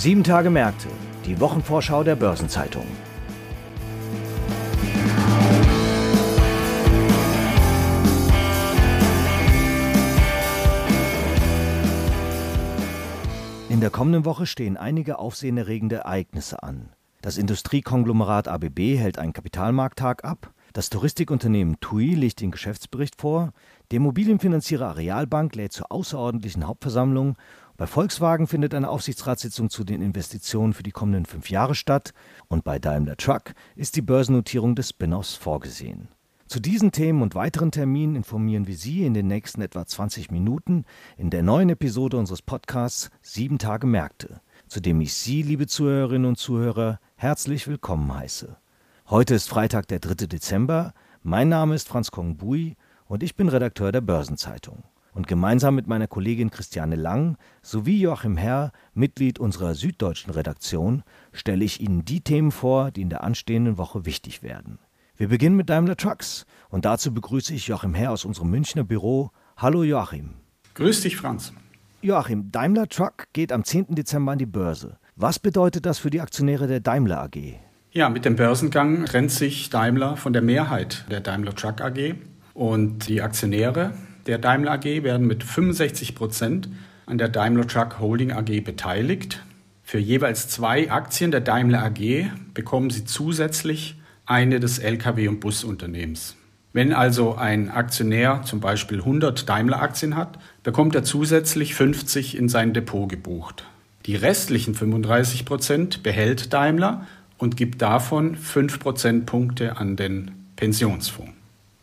Sieben Tage Märkte, die Wochenvorschau der Börsenzeitung. In der kommenden Woche stehen einige aufsehenerregende Ereignisse an. Das Industriekonglomerat ABB hält einen Kapitalmarkttag ab. Das Touristikunternehmen TUI legt den Geschäftsbericht vor. Der Immobilienfinanzierer Arealbank lädt zur außerordentlichen Hauptversammlung. Bei Volkswagen findet eine Aufsichtsratssitzung zu den Investitionen für die kommenden fünf Jahre statt. Und bei Daimler Truck ist die Börsennotierung des Spin-offs vorgesehen. Zu diesen Themen und weiteren Terminen informieren wir Sie in den nächsten etwa 20 Minuten in der neuen Episode unseres Podcasts Sieben Tage Märkte, zu dem ich Sie, liebe Zuhörerinnen und Zuhörer, herzlich willkommen heiße. Heute ist Freitag, der 3. Dezember. Mein Name ist Franz Kongbui und ich bin Redakteur der Börsenzeitung. Und gemeinsam mit meiner Kollegin Christiane Lang sowie Joachim Herr, Mitglied unserer süddeutschen Redaktion, stelle ich Ihnen die Themen vor, die in der anstehenden Woche wichtig werden. Wir beginnen mit Daimler Trucks und dazu begrüße ich Joachim Herr aus unserem Münchner Büro. Hallo Joachim. Grüß dich, Franz. Joachim, Daimler Truck geht am 10. Dezember an die Börse. Was bedeutet das für die Aktionäre der Daimler AG? Ja, mit dem Börsengang trennt sich Daimler von der Mehrheit der Daimler Truck AG. Und die Aktionäre der Daimler AG werden mit 65 Prozent an der Daimler Truck Holding AG beteiligt. Für jeweils zwei Aktien der Daimler AG bekommen sie zusätzlich eine des Lkw- und Busunternehmens. Wenn also ein Aktionär zum Beispiel 100 Daimler-Aktien hat, bekommt er zusätzlich 50 in sein Depot gebucht. Die restlichen 35 Prozent behält Daimler und gibt davon 5 Prozentpunkte an den Pensionsfonds.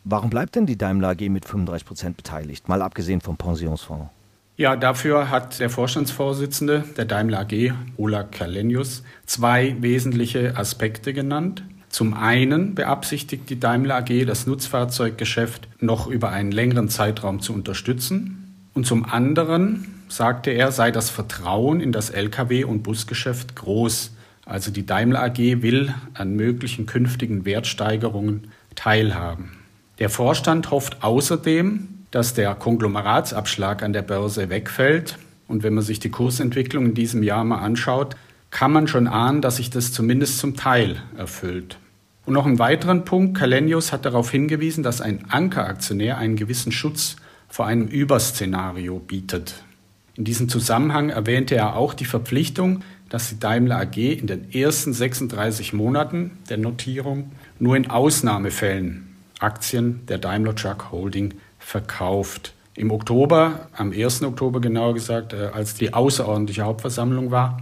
Warum bleibt denn die Daimler AG mit 35 Prozent beteiligt, mal abgesehen vom Pensionsfonds? Ja, dafür hat der Vorstandsvorsitzende der Daimler AG, Ola Kalenius, zwei wesentliche Aspekte genannt. Zum einen beabsichtigt die Daimler AG, das Nutzfahrzeuggeschäft noch über einen längeren Zeitraum zu unterstützen. Und zum anderen, sagte er, sei das Vertrauen in das Lkw- und Busgeschäft groß. Also die Daimler AG will an möglichen künftigen Wertsteigerungen teilhaben. Der Vorstand hofft außerdem, dass der Konglomeratsabschlag an der Börse wegfällt. Und wenn man sich die Kursentwicklung in diesem Jahr mal anschaut, kann man schon ahnen, dass sich das zumindest zum Teil erfüllt. Und noch einen weiteren Punkt, Kalenius hat darauf hingewiesen, dass ein Ankeraktionär einen gewissen Schutz vor einem Überszenario bietet. In diesem Zusammenhang erwähnte er auch die Verpflichtung, dass die Daimler AG in den ersten 36 Monaten der Notierung nur in Ausnahmefällen Aktien der Daimler Truck Holding verkauft. Im Oktober, am 1. Oktober genauer gesagt, äh, als die außerordentliche Hauptversammlung war,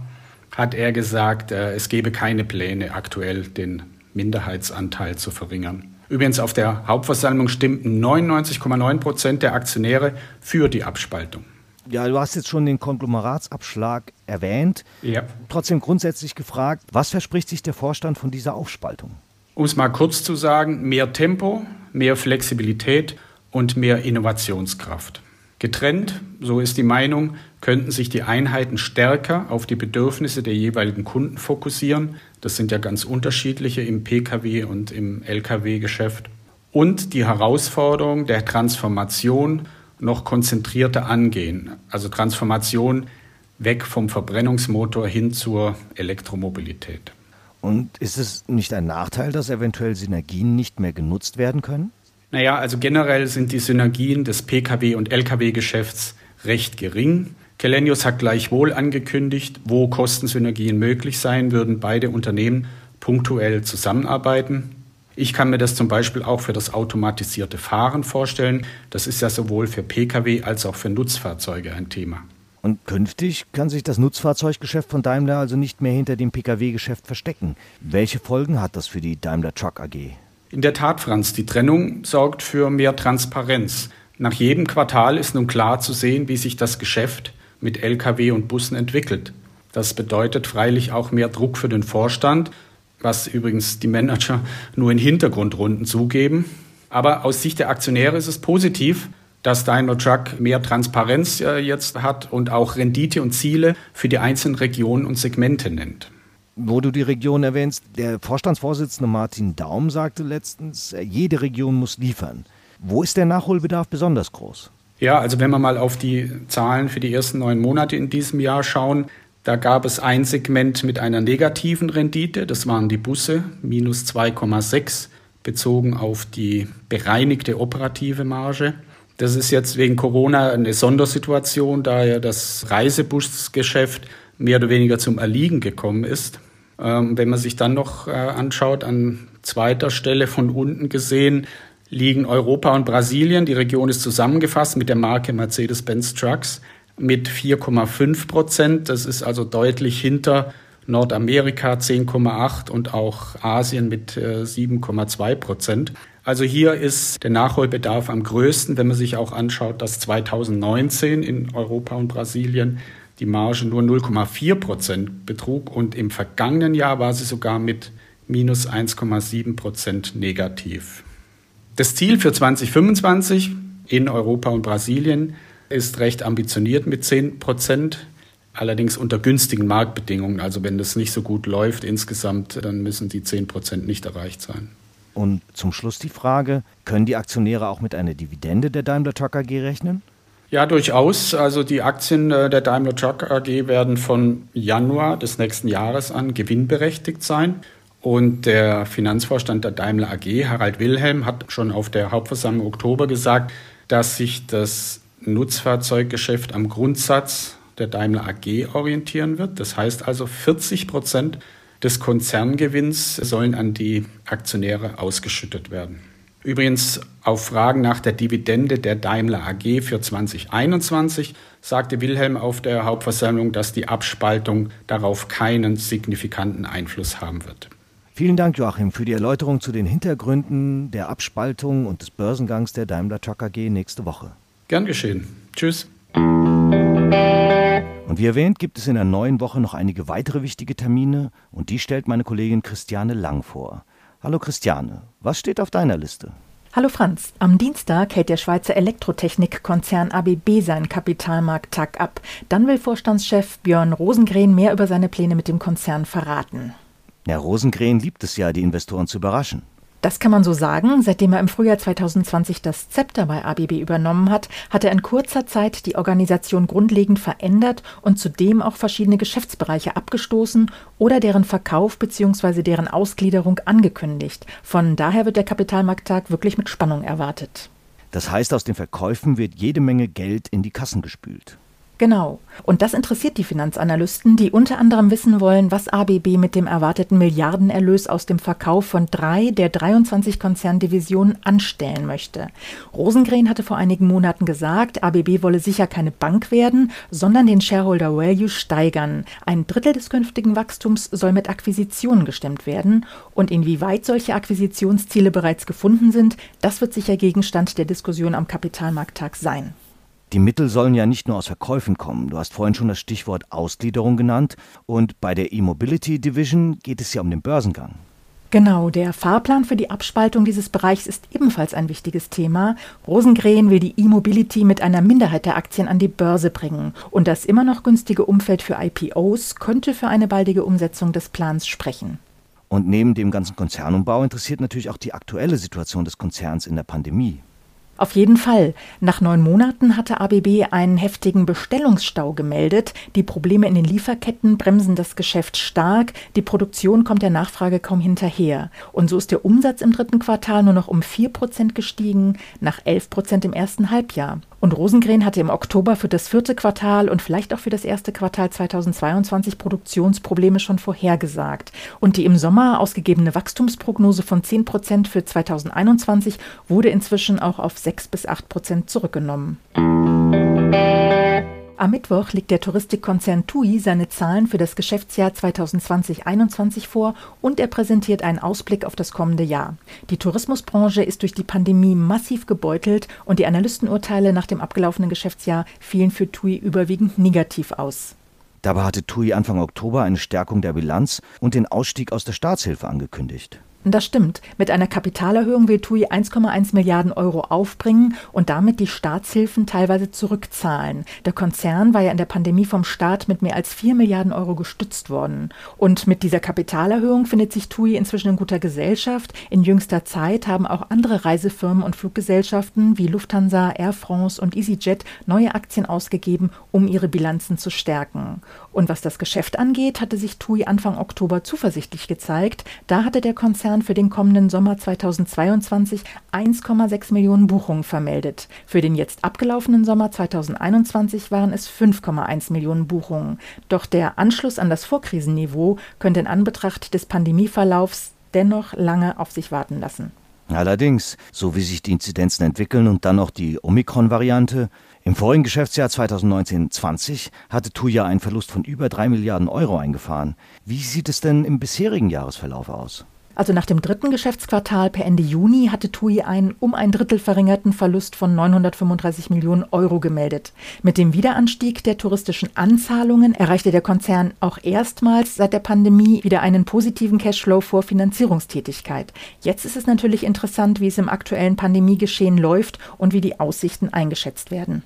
hat er gesagt, äh, es gebe keine Pläne, aktuell den Minderheitsanteil zu verringern. Übrigens auf der Hauptversammlung stimmten 99,9 Prozent der Aktionäre für die Abspaltung. Ja, du hast jetzt schon den Konglomeratsabschlag erwähnt. Ja. Trotzdem grundsätzlich gefragt, was verspricht sich der Vorstand von dieser Aufspaltung? Um es mal kurz zu sagen, mehr Tempo, mehr Flexibilität und mehr Innovationskraft. Getrennt, so ist die Meinung, könnten sich die Einheiten stärker auf die Bedürfnisse der jeweiligen Kunden fokussieren. Das sind ja ganz unterschiedliche im Pkw und im Lkw-Geschäft. Und die Herausforderung der Transformation noch konzentrierter angehen. Also Transformation weg vom Verbrennungsmotor hin zur Elektromobilität. Und ist es nicht ein Nachteil, dass eventuell Synergien nicht mehr genutzt werden können? Naja, also generell sind die Synergien des Pkw- und Lkw-Geschäfts recht gering. Kelenius hat gleichwohl angekündigt, wo Kostensynergien möglich sein, würden beide Unternehmen punktuell zusammenarbeiten. Ich kann mir das zum Beispiel auch für das automatisierte Fahren vorstellen. Das ist ja sowohl für Pkw als auch für Nutzfahrzeuge ein Thema. Und künftig kann sich das Nutzfahrzeuggeschäft von Daimler also nicht mehr hinter dem Pkw-Geschäft verstecken. Welche Folgen hat das für die Daimler Truck AG? In der Tat, Franz, die Trennung sorgt für mehr Transparenz. Nach jedem Quartal ist nun klar zu sehen, wie sich das Geschäft mit Lkw und Bussen entwickelt. Das bedeutet freilich auch mehr Druck für den Vorstand, was übrigens die Manager nur in Hintergrundrunden zugeben. Aber aus Sicht der Aktionäre ist es positiv, dass Daimler Truck mehr Transparenz äh, jetzt hat und auch Rendite und Ziele für die einzelnen Regionen und Segmente nennt. Wo du die Region erwähnst, der Vorstandsvorsitzende Martin Daum sagte letztens, äh, jede Region muss liefern. Wo ist der Nachholbedarf besonders groß? Ja, also wenn wir mal auf die Zahlen für die ersten neun Monate in diesem Jahr schauen, Da gab es ein Segment mit einer negativen Rendite, das waren die Busse, minus 2,6 bezogen auf die bereinigte operative Marge. Das ist jetzt wegen Corona eine Sondersituation, da ja das Reisebusgeschäft mehr oder weniger zum Erliegen gekommen ist. Ähm, wenn man sich dann noch äh, anschaut, an zweiter Stelle von unten gesehen, liegen Europa und Brasilien. Die Region ist zusammengefasst mit der Marke Mercedes-Benz Trucks mit 4,5 Prozent. Das ist also deutlich hinter Nordamerika 10,8 und auch Asien mit 7,2 äh, Prozent. Also hier ist der Nachholbedarf am größten, wenn man sich auch anschaut, dass 2019 in Europa und Brasilien die Marge nur 0,4 Prozent betrug und im vergangenen Jahr war sie sogar mit minus 1,7 Prozent negativ. Das Ziel für 2025 in Europa und Brasilien ist recht ambitioniert mit 10 Prozent, allerdings unter günstigen Marktbedingungen. Also wenn das nicht so gut läuft insgesamt, dann müssen die 10 Prozent nicht erreicht sein. Und zum Schluss die Frage, können die Aktionäre auch mit einer Dividende der Daimler Truck AG rechnen? Ja, durchaus. Also die Aktien äh, der Daimler Truck AG werden von Januar des nächsten Jahres an gewinnberechtigt sein. Und der Finanzvorstand der Daimler AG, Harald Wilhelm, hat schon auf der Hauptversammlung Oktober gesagt, dass sich das Nutzfahrzeuggeschäft am Grundsatz der Daimler AG orientieren wird. Das heißt also 40 Prozent des Konzerngewinns sollen an die Aktionäre ausgeschüttet werden. Übrigens auf Fragen nach der Dividende der Daimler AG für 2021 sagte Wilhelm auf der Hauptversammlung, dass die Abspaltung darauf keinen signifikanten Einfluss haben wird. Vielen Dank, Joachim, für die Erläuterung zu den Hintergründen der Abspaltung und des Börsengangs der Daimler Truck AG nächste Woche. Gern geschehen. Tschüss. Und wie erwähnt, gibt es in der neuen Woche noch einige weitere wichtige Termine und die stellt meine Kollegin Christiane Lang vor. Hallo Christiane, was steht auf deiner Liste? Hallo Franz, am Dienstag hält der Schweizer Elektrotechnikkonzern ABB seinen Kapitalmarkttag ab. Dann will Vorstandschef Björn Rosengren mehr über seine Pläne mit dem Konzern verraten. Herr Rosengren liebt es ja, die Investoren zu überraschen. Das kann man so sagen. Seitdem er im Frühjahr 2020 das Zepter bei ABB übernommen hat, hat er in kurzer Zeit die Organisation grundlegend verändert und zudem auch verschiedene Geschäftsbereiche abgestoßen oder deren Verkauf bzw. deren Ausgliederung angekündigt. Von daher wird der Kapitalmarkttag wirklich mit Spannung erwartet. Das heißt, aus den Verkäufen wird jede Menge Geld in die Kassen gespült. Genau. Und das interessiert die Finanzanalysten, die unter anderem wissen wollen, was ABB mit dem erwarteten Milliardenerlös aus dem Verkauf von drei der 23 Konzerndivisionen anstellen möchte. Rosengren hatte vor einigen Monaten gesagt, ABB wolle sicher keine Bank werden, sondern den Shareholder Value steigern. Ein Drittel des künftigen Wachstums soll mit Akquisitionen gestemmt werden. Und inwieweit solche Akquisitionsziele bereits gefunden sind, das wird sicher Gegenstand der Diskussion am Kapitalmarkttag sein. Die Mittel sollen ja nicht nur aus Verkäufen kommen. Du hast vorhin schon das Stichwort Ausgliederung genannt. Und bei der E-Mobility Division geht es ja um den Börsengang. Genau, der Fahrplan für die Abspaltung dieses Bereichs ist ebenfalls ein wichtiges Thema. Rosengren will die E-Mobility mit einer Minderheit der Aktien an die Börse bringen. Und das immer noch günstige Umfeld für IPOs könnte für eine baldige Umsetzung des Plans sprechen. Und neben dem ganzen Konzernumbau interessiert natürlich auch die aktuelle Situation des Konzerns in der Pandemie. Auf jeden Fall. Nach neun Monaten hatte ABB einen heftigen Bestellungsstau gemeldet. Die Probleme in den Lieferketten bremsen das Geschäft stark. Die Produktion kommt der Nachfrage kaum hinterher. Und so ist der Umsatz im dritten Quartal nur noch um vier Prozent gestiegen, nach elf Prozent im ersten Halbjahr. Und Rosengren hatte im Oktober für das vierte Quartal und vielleicht auch für das erste Quartal 2022 Produktionsprobleme schon vorhergesagt. Und die im Sommer ausgegebene Wachstumsprognose von 10 Prozent für 2021 wurde inzwischen auch auf 6 bis 8 Prozent zurückgenommen. Am Mittwoch legt der Touristikkonzern TUI seine Zahlen für das Geschäftsjahr 2020-21 vor und er präsentiert einen Ausblick auf das kommende Jahr. Die Tourismusbranche ist durch die Pandemie massiv gebeutelt und die Analystenurteile nach dem abgelaufenen Geschäftsjahr fielen für TUI überwiegend negativ aus. Dabei hatte TUI Anfang Oktober eine Stärkung der Bilanz und den Ausstieg aus der Staatshilfe angekündigt. Das stimmt. Mit einer Kapitalerhöhung will TUI 1,1 Milliarden Euro aufbringen und damit die Staatshilfen teilweise zurückzahlen. Der Konzern war ja in der Pandemie vom Staat mit mehr als 4 Milliarden Euro gestützt worden. Und mit dieser Kapitalerhöhung findet sich TUI inzwischen in guter Gesellschaft. In jüngster Zeit haben auch andere Reisefirmen und Fluggesellschaften wie Lufthansa, Air France und EasyJet neue Aktien ausgegeben, um ihre Bilanzen zu stärken. Und was das Geschäft angeht, hatte sich TUI Anfang Oktober zuversichtlich gezeigt. Da hatte der Konzern für den kommenden Sommer 2022 1,6 Millionen Buchungen vermeldet. Für den jetzt abgelaufenen Sommer 2021 waren es 5,1 Millionen Buchungen. Doch der Anschluss an das Vorkrisenniveau könnte in Anbetracht des Pandemieverlaufs dennoch lange auf sich warten lassen. Allerdings, so wie sich die Inzidenzen entwickeln und dann noch die Omikron-Variante, im vorigen Geschäftsjahr 2019-20 hatte TUI einen Verlust von über 3 Milliarden Euro eingefahren. Wie sieht es denn im bisherigen Jahresverlauf aus? Also nach dem dritten Geschäftsquartal per Ende Juni hatte TUI einen um ein Drittel verringerten Verlust von 935 Millionen Euro gemeldet. Mit dem Wiederanstieg der touristischen Anzahlungen erreichte der Konzern auch erstmals seit der Pandemie wieder einen positiven Cashflow vor Finanzierungstätigkeit. Jetzt ist es natürlich interessant, wie es im aktuellen Pandemiegeschehen läuft und wie die Aussichten eingeschätzt werden.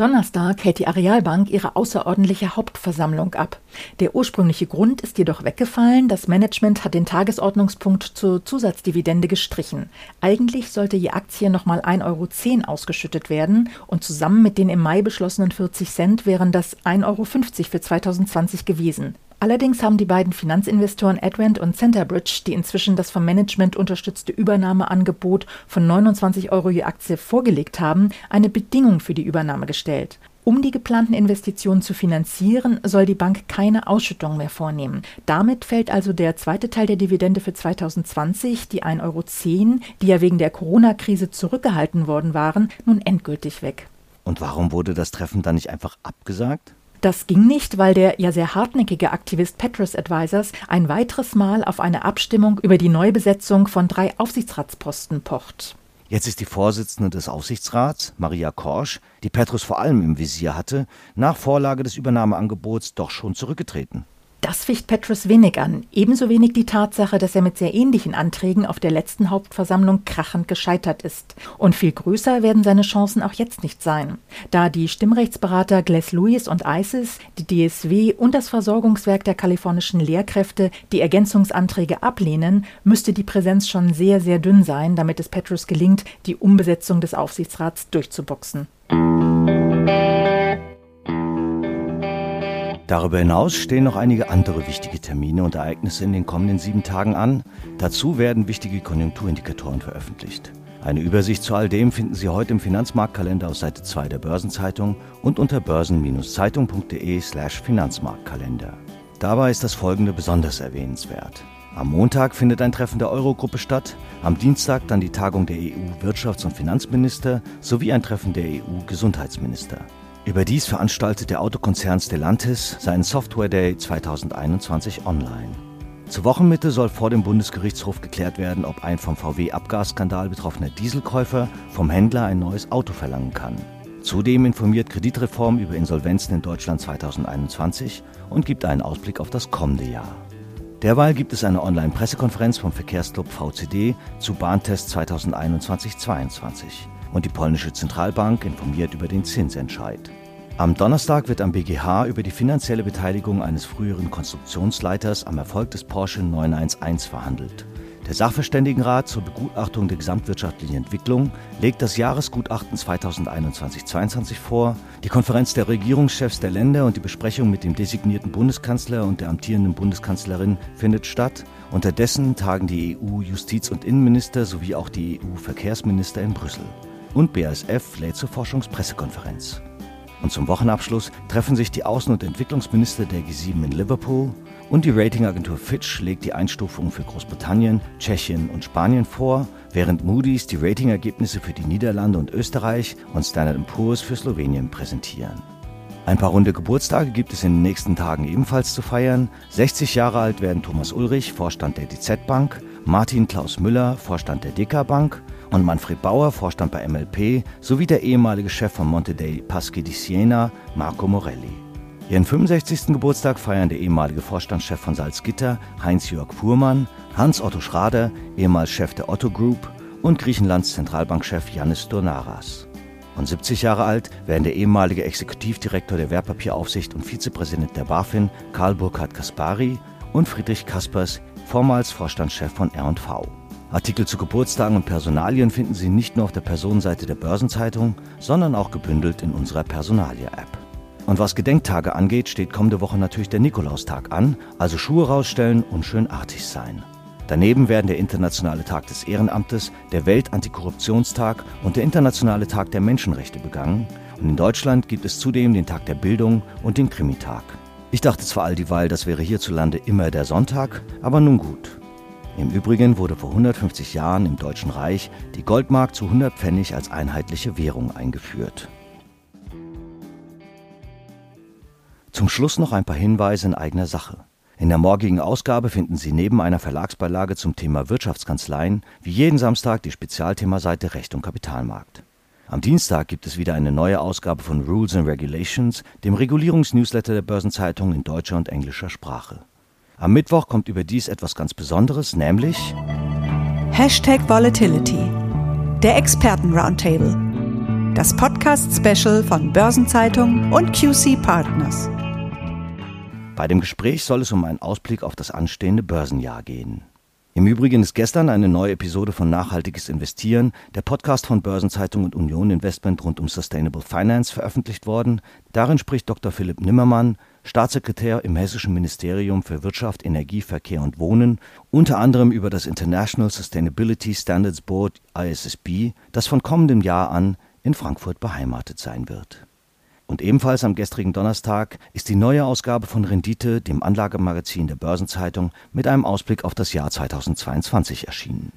Donnerstag hält die Arealbank ihre außerordentliche Hauptversammlung ab. Der ursprüngliche Grund ist jedoch weggefallen. Das Management hat den Tagesordnungspunkt zur Zusatzdividende gestrichen. Eigentlich sollte je Aktie nochmal 1,10 Euro ausgeschüttet werden und zusammen mit den im Mai beschlossenen 40 Cent wären das 1,50 Euro für 2020 gewesen. Allerdings haben die beiden Finanzinvestoren Advent und Centerbridge, die inzwischen das vom Management unterstützte Übernahmeangebot von 29 Euro je Aktie vorgelegt haben, eine Bedingung für die Übernahme gestellt. Um die geplanten Investitionen zu finanzieren, soll die Bank keine Ausschüttung mehr vornehmen. Damit fällt also der zweite Teil der Dividende für 2020, die 1,10 Euro, die ja wegen der Corona-Krise zurückgehalten worden waren, nun endgültig weg. Und warum wurde das Treffen dann nicht einfach abgesagt? Das ging nicht, weil der ja sehr hartnäckige Aktivist Petrus Advisors ein weiteres Mal auf eine Abstimmung über die Neubesetzung von drei Aufsichtsratsposten pocht. Jetzt ist die Vorsitzende des Aufsichtsrats, Maria Korsch, die Petrus vor allem im Visier hatte, nach Vorlage des Übernahmeangebots doch schon zurückgetreten. Das ficht Petrus wenig an, ebenso wenig die Tatsache, dass er mit sehr ähnlichen Anträgen auf der letzten Hauptversammlung krachend gescheitert ist. Und viel größer werden seine Chancen auch jetzt nicht sein. Da die Stimmrechtsberater Glass Lewis und ISIS, die DSW und das Versorgungswerk der kalifornischen Lehrkräfte die Ergänzungsanträge ablehnen, müsste die Präsenz schon sehr, sehr dünn sein, damit es Petrus gelingt, die Umbesetzung des Aufsichtsrats durchzuboxen. Darüber hinaus stehen noch einige andere wichtige Termine und Ereignisse in den kommenden sieben Tagen an. Dazu werden wichtige Konjunkturindikatoren veröffentlicht. Eine Übersicht zu all dem finden Sie heute im Finanzmarktkalender auf Seite 2 der Börsenzeitung und unter börsen-zeitung.de/slash Finanzmarktkalender. Dabei ist das folgende besonders erwähnenswert. Am Montag findet ein Treffen der Eurogruppe statt, am Dienstag dann die Tagung der EU-Wirtschafts- und Finanzminister sowie ein Treffen der EU-Gesundheitsminister. Überdies veranstaltet der Autokonzern Stellantis seinen Software Day 2021 online. Zur Wochenmitte soll vor dem Bundesgerichtshof geklärt werden, ob ein vom VW-Abgasskandal betroffener Dieselkäufer vom Händler ein neues Auto verlangen kann. Zudem informiert Kreditreform über Insolvenzen in Deutschland 2021 und gibt einen Ausblick auf das kommende Jahr. Derweil gibt es eine Online-Pressekonferenz vom Verkehrsclub VCD zu Bahntest 2021-22 und die polnische Zentralbank informiert über den Zinsentscheid. Am Donnerstag wird am BGH über die finanzielle Beteiligung eines früheren Konstruktionsleiters am Erfolg des Porsche 911 verhandelt. Der Sachverständigenrat zur Begutachtung der gesamtwirtschaftlichen Entwicklung legt das Jahresgutachten 2021-22 vor. Die Konferenz der Regierungschefs der Länder und die Besprechung mit dem designierten Bundeskanzler und der amtierenden Bundeskanzlerin findet statt. Unterdessen tagen die EU-Justiz- und Innenminister sowie auch die EU-Verkehrsminister in Brüssel und BASF lädt zur Forschungspressekonferenz. Und zum Wochenabschluss treffen sich die Außen- und Entwicklungsminister der G7 in Liverpool und die Ratingagentur Fitch legt die Einstufungen für Großbritannien, Tschechien und Spanien vor, während Moody's die Ratingergebnisse für die Niederlande und Österreich und Standard Poor's für Slowenien präsentieren. Ein paar runde Geburtstage gibt es in den nächsten Tagen ebenfalls zu feiern. 60 Jahre alt werden Thomas Ulrich, Vorstand der DZ Bank, Martin Klaus Müller, Vorstand der DK Bank und Manfred Bauer, Vorstand bei MLP, sowie der ehemalige Chef von Monte dei Paschi di Siena, Marco Morelli. Ihren 65. Geburtstag feiern der ehemalige Vorstandschef von Salzgitter, Heinz-Jörg Fuhrmann, Hans-Otto Schrader, ehemals Chef der Otto Group und Griechenlands Zentralbankchef Yannis Donaras. Und 70 Jahre alt werden der ehemalige Exekutivdirektor der Wertpapieraufsicht und Vizepräsident der BaFin, Karl Burkhard Kaspari, und Friedrich Kaspers, vormals Vorstandschef von R&V. Artikel zu Geburtstagen und Personalien finden Sie nicht nur auf der Personenseite der Börsenzeitung, sondern auch gebündelt in unserer Personalia-App. Und was Gedenktage angeht, steht kommende Woche natürlich der Nikolaustag an, also Schuhe rausstellen und schön artig sein. Daneben werden der Internationale Tag des Ehrenamtes, der Weltantikorruptionstag und der Internationale Tag der Menschenrechte begangen. Und in Deutschland gibt es zudem den Tag der Bildung und den Krimitag. Ich dachte zwar all dieweil, das wäre hierzulande immer der Sonntag, aber nun gut. Im Übrigen wurde vor 150 Jahren im Deutschen Reich die Goldmark zu 100 Pfennig als einheitliche Währung eingeführt. Zum Schluss noch ein paar Hinweise in eigener Sache. In der morgigen Ausgabe finden Sie neben einer Verlagsbeilage zum Thema Wirtschaftskanzleien wie jeden Samstag die Spezialthemaseite Recht und Kapitalmarkt. Am Dienstag gibt es wieder eine neue Ausgabe von Rules and Regulations, dem Regulierungsnewsletter der Börsenzeitung in deutscher und englischer Sprache. Am Mittwoch kommt überdies etwas ganz Besonderes, nämlich Hashtag Volatility, der Experten-Roundtable, das Podcast-Special von Börsenzeitung und QC Partners. Bei dem Gespräch soll es um einen Ausblick auf das anstehende Börsenjahr gehen. Im Übrigen ist gestern eine neue Episode von Nachhaltiges Investieren, der Podcast von Börsenzeitung und Union Investment rund um Sustainable Finance, veröffentlicht worden. Darin spricht Dr. Philipp Nimmermann, Staatssekretär im Hessischen Ministerium für Wirtschaft, Energie, Verkehr und Wohnen, unter anderem über das International Sustainability Standards Board ISSB, das von kommendem Jahr an in Frankfurt beheimatet sein wird. Und ebenfalls am gestrigen Donnerstag ist die neue Ausgabe von Rendite, dem Anlagemagazin der Börsenzeitung, mit einem Ausblick auf das Jahr 2022 erschienen.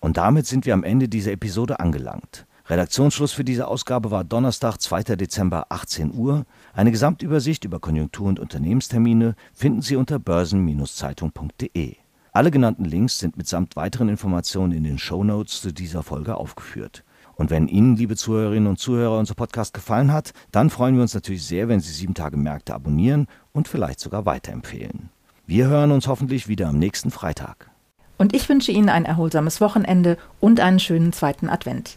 Und damit sind wir am Ende dieser Episode angelangt. Redaktionsschluss für diese Ausgabe war Donnerstag, 2. Dezember, 18 Uhr. Eine Gesamtübersicht über Konjunktur- und Unternehmenstermine finden Sie unter börsen-zeitung.de. Alle genannten Links sind mitsamt weiteren Informationen in den Show Notes zu dieser Folge aufgeführt. Und wenn Ihnen, liebe Zuhörerinnen und Zuhörer, unser Podcast gefallen hat, dann freuen wir uns natürlich sehr, wenn Sie sieben Tage Märkte abonnieren und vielleicht sogar weiterempfehlen. Wir hören uns hoffentlich wieder am nächsten Freitag. Und ich wünsche Ihnen ein erholsames Wochenende und einen schönen zweiten Advent.